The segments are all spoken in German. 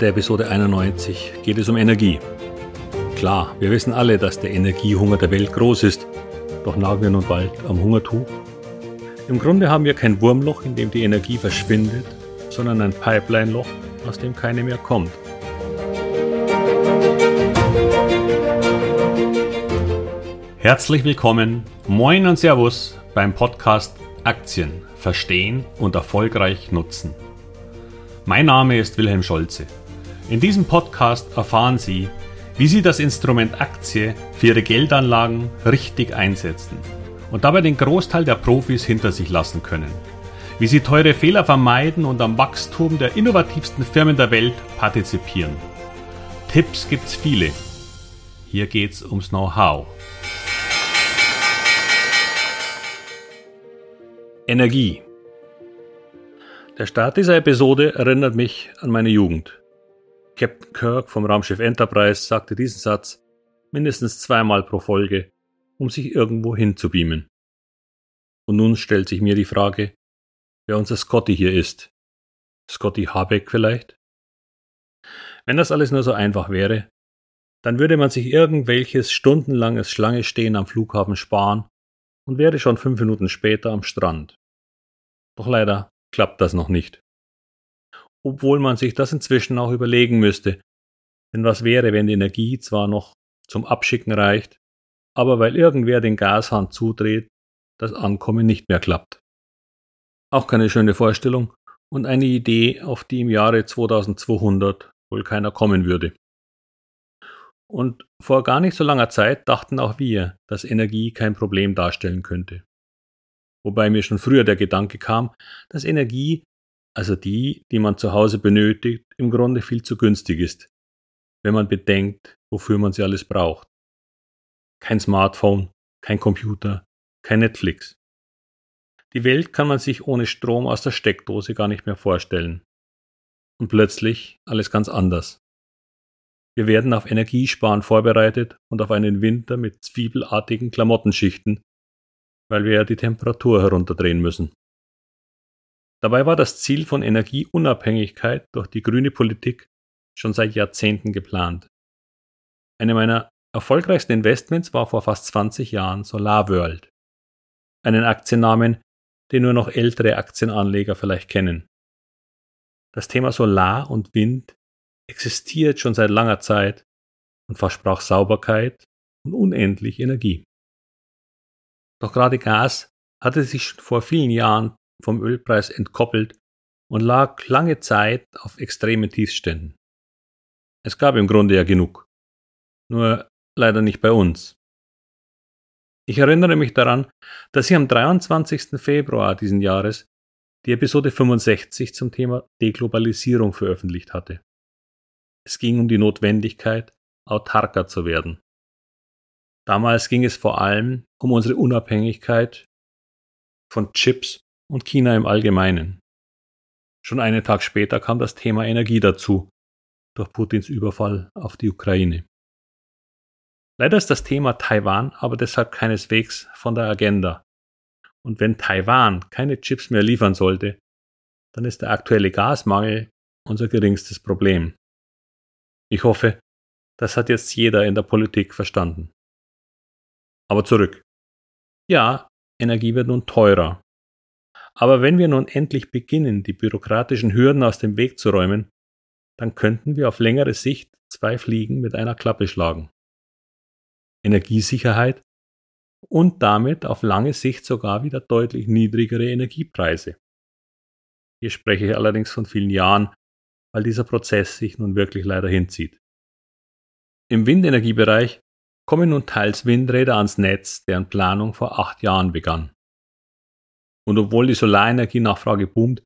der Episode 91 geht es um Energie. Klar, wir wissen alle, dass der Energiehunger der Welt groß ist, doch nagen wir nun bald am Hungertuch. Im Grunde haben wir kein Wurmloch, in dem die Energie verschwindet, sondern ein Pipeline-Loch, aus dem keine mehr kommt. Herzlich willkommen, moin und Servus beim Podcast Aktien verstehen und erfolgreich nutzen. Mein Name ist Wilhelm Scholze. In diesem Podcast erfahren Sie, wie Sie das Instrument Aktie für Ihre Geldanlagen richtig einsetzen und dabei den Großteil der Profis hinter sich lassen können. Wie Sie teure Fehler vermeiden und am Wachstum der innovativsten Firmen der Welt partizipieren. Tipps gibt's viele. Hier geht's ums Know-how. Energie. Der Start dieser Episode erinnert mich an meine Jugend. Captain Kirk vom Raumschiff Enterprise sagte diesen Satz mindestens zweimal pro Folge, um sich irgendwo hinzubeamen. Und nun stellt sich mir die Frage, wer unser Scotty hier ist. Scotty Habeck vielleicht? Wenn das alles nur so einfach wäre, dann würde man sich irgendwelches stundenlanges Schlangestehen am Flughafen sparen und wäre schon fünf Minuten später am Strand. Doch leider klappt das noch nicht. Obwohl man sich das inzwischen auch überlegen müsste. Denn was wäre, wenn die Energie zwar noch zum Abschicken reicht, aber weil irgendwer den Gashahn zudreht, das Ankommen nicht mehr klappt. Auch keine schöne Vorstellung und eine Idee, auf die im Jahre 2200 wohl keiner kommen würde. Und vor gar nicht so langer Zeit dachten auch wir, dass Energie kein Problem darstellen könnte wobei mir schon früher der Gedanke kam, dass Energie, also die, die man zu Hause benötigt, im Grunde viel zu günstig ist, wenn man bedenkt, wofür man sie alles braucht. Kein Smartphone, kein Computer, kein Netflix. Die Welt kann man sich ohne Strom aus der Steckdose gar nicht mehr vorstellen. Und plötzlich alles ganz anders. Wir werden auf Energiesparen vorbereitet und auf einen Winter mit zwiebelartigen Klamottenschichten, weil wir ja die Temperatur herunterdrehen müssen. Dabei war das Ziel von Energieunabhängigkeit durch die grüne Politik schon seit Jahrzehnten geplant. Eine meiner erfolgreichsten Investments war vor fast 20 Jahren SolarWorld, einen Aktiennamen, den nur noch ältere Aktienanleger vielleicht kennen. Das Thema Solar und Wind existiert schon seit langer Zeit und versprach Sauberkeit und unendlich Energie. Doch gerade Gas hatte sich schon vor vielen Jahren vom Ölpreis entkoppelt und lag lange Zeit auf extremen Tiefständen. Es gab im Grunde ja genug. Nur leider nicht bei uns. Ich erinnere mich daran, dass ich am 23. Februar diesen Jahres die Episode 65 zum Thema Deglobalisierung veröffentlicht hatte. Es ging um die Notwendigkeit, autarker zu werden. Damals ging es vor allem um unsere Unabhängigkeit von Chips und China im Allgemeinen. Schon einen Tag später kam das Thema Energie dazu, durch Putins Überfall auf die Ukraine. Leider ist das Thema Taiwan aber deshalb keineswegs von der Agenda. Und wenn Taiwan keine Chips mehr liefern sollte, dann ist der aktuelle Gasmangel unser geringstes Problem. Ich hoffe, das hat jetzt jeder in der Politik verstanden. Aber zurück. Ja, Energie wird nun teurer. Aber wenn wir nun endlich beginnen, die bürokratischen Hürden aus dem Weg zu räumen, dann könnten wir auf längere Sicht zwei Fliegen mit einer Klappe schlagen. Energiesicherheit und damit auf lange Sicht sogar wieder deutlich niedrigere Energiepreise. Hier spreche ich allerdings von vielen Jahren, weil dieser Prozess sich nun wirklich leider hinzieht. Im Windenergiebereich kommen nun teils Windräder ans Netz, deren Planung vor acht Jahren begann. Und obwohl die Solarenergienachfrage boomt,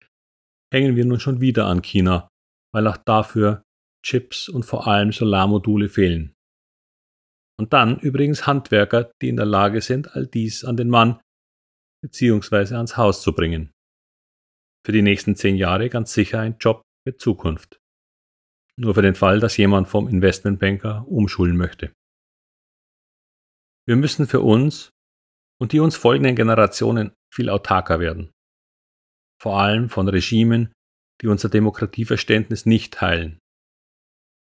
hängen wir nun schon wieder an China, weil auch dafür Chips und vor allem Solarmodule fehlen. Und dann übrigens Handwerker, die in der Lage sind, all dies an den Mann bzw. ans Haus zu bringen. Für die nächsten zehn Jahre ganz sicher ein Job mit Zukunft. Nur für den Fall, dass jemand vom Investmentbanker umschulen möchte. Wir müssen für uns und die uns folgenden Generationen viel autarker werden. Vor allem von Regimen, die unser Demokratieverständnis nicht teilen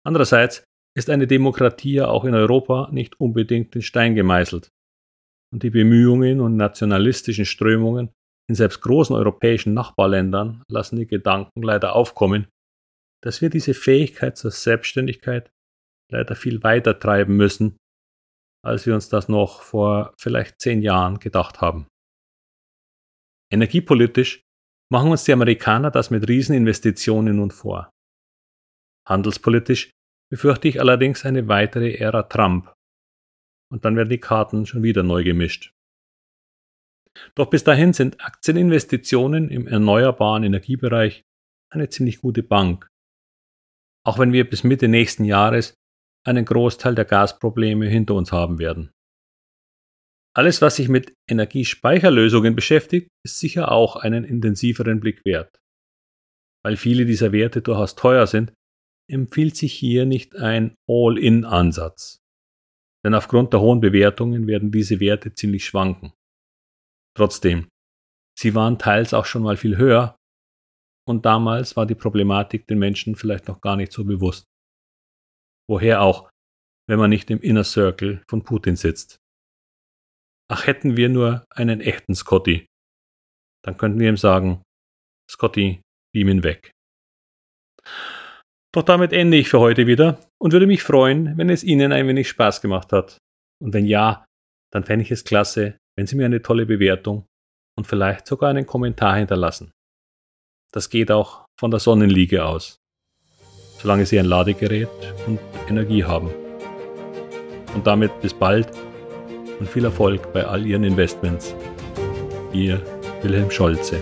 Andererseits ist eine Demokratie ja auch in Europa nicht unbedingt in Stein gemeißelt. Und die Bemühungen und nationalistischen Strömungen in selbst großen europäischen Nachbarländern lassen die Gedanken leider aufkommen, dass wir diese Fähigkeit zur Selbstständigkeit leider viel weiter treiben müssen, als wir uns das noch vor vielleicht zehn Jahren gedacht haben. Energiepolitisch machen uns die Amerikaner das mit Rieseninvestitionen nun vor. Handelspolitisch befürchte ich allerdings eine weitere Ära Trump. Und dann werden die Karten schon wieder neu gemischt. Doch bis dahin sind Aktieninvestitionen im erneuerbaren Energiebereich eine ziemlich gute Bank. Auch wenn wir bis Mitte nächsten Jahres einen Großteil der Gasprobleme hinter uns haben werden. Alles, was sich mit Energiespeicherlösungen beschäftigt, ist sicher auch einen intensiveren Blick wert. Weil viele dieser Werte durchaus teuer sind, empfiehlt sich hier nicht ein All-in-Ansatz. Denn aufgrund der hohen Bewertungen werden diese Werte ziemlich schwanken. Trotzdem, sie waren teils auch schon mal viel höher und damals war die Problematik den Menschen vielleicht noch gar nicht so bewusst. Woher auch, wenn man nicht im Inner Circle von Putin sitzt. Ach, hätten wir nur einen echten Scotty, dann könnten wir ihm sagen, Scotty, beam ihn weg. Doch damit ende ich für heute wieder und würde mich freuen, wenn es Ihnen ein wenig Spaß gemacht hat. Und wenn ja, dann fände ich es klasse, wenn Sie mir eine tolle Bewertung und vielleicht sogar einen Kommentar hinterlassen. Das geht auch von der Sonnenliege aus, solange sie ein Ladegerät und Energie haben. Und damit bis bald und viel Erfolg bei all Ihren Investments. Ihr Wilhelm Scholze.